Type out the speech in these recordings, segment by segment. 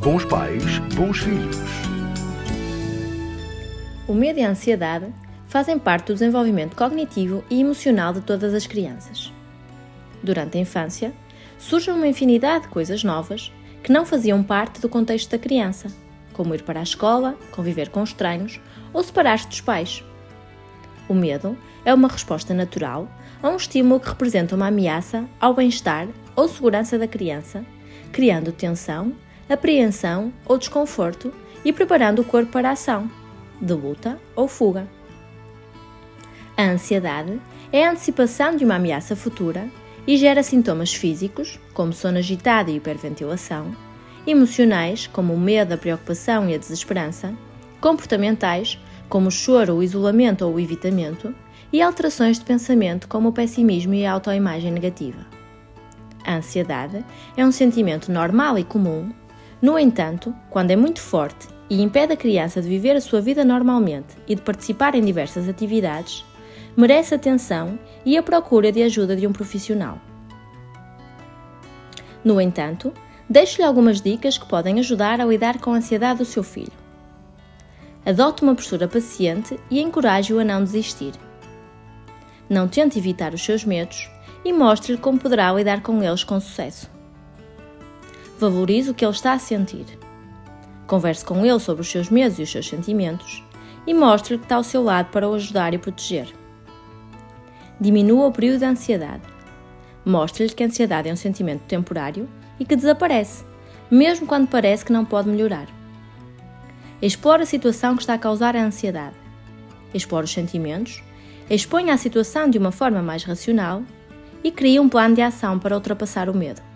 Bons pais, bons filhos. O medo e a ansiedade fazem parte do desenvolvimento cognitivo e emocional de todas as crianças. Durante a infância, surgem uma infinidade de coisas novas que não faziam parte do contexto da criança, como ir para a escola, conviver com estranhos ou separar-se dos pais. O medo é uma resposta natural a um estímulo que representa uma ameaça ao bem-estar ou segurança da criança, criando tensão, apreensão ou desconforto e preparando o corpo para a ação, de luta ou fuga. A ansiedade é a antecipação de uma ameaça futura e gera sintomas físicos, como sono agitado e hiperventilação, emocionais, como o medo, a preocupação e a desesperança, comportamentais, como o choro, o isolamento ou o evitamento, e alterações de pensamento como o pessimismo e a autoimagem negativa. A ansiedade é um sentimento normal e comum, no entanto, quando é muito forte e impede a criança de viver a sua vida normalmente e de participar em diversas atividades, merece atenção e a procura de ajuda de um profissional. No entanto, deixo-lhe algumas dicas que podem ajudar a lidar com a ansiedade do seu filho. Adote uma postura paciente e encoraje-o a não desistir. Não tente evitar os seus medos e mostre-lhe como poderá lidar com eles com sucesso. Valorize o que ele está a sentir. Converse com ele sobre os seus medos e os seus sentimentos e mostre-lhe que está ao seu lado para o ajudar e proteger. Diminua o período de ansiedade. Mostre-lhe que a ansiedade é um sentimento temporário e que desaparece, mesmo quando parece que não pode melhorar. Explore a situação que está a causar a ansiedade. Explore os sentimentos exponha a situação de uma forma mais racional e crie um plano de ação para ultrapassar o medo.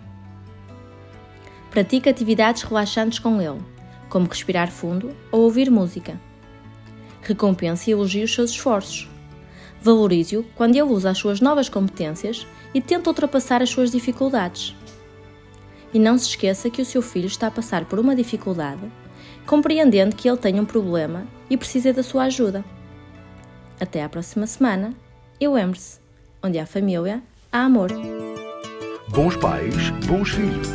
Pratique atividades relaxantes com ele, como respirar fundo ou ouvir música. Recompense e elogie os seus esforços. Valorize-o quando ele usa as suas novas competências e tenta ultrapassar as suas dificuldades. E não se esqueça que o seu filho está a passar por uma dificuldade, compreendendo que ele tem um problema e precisa da sua ajuda. Até à próxima semana e lembre-se: onde há família, há amor. Bons pais, bons filhos.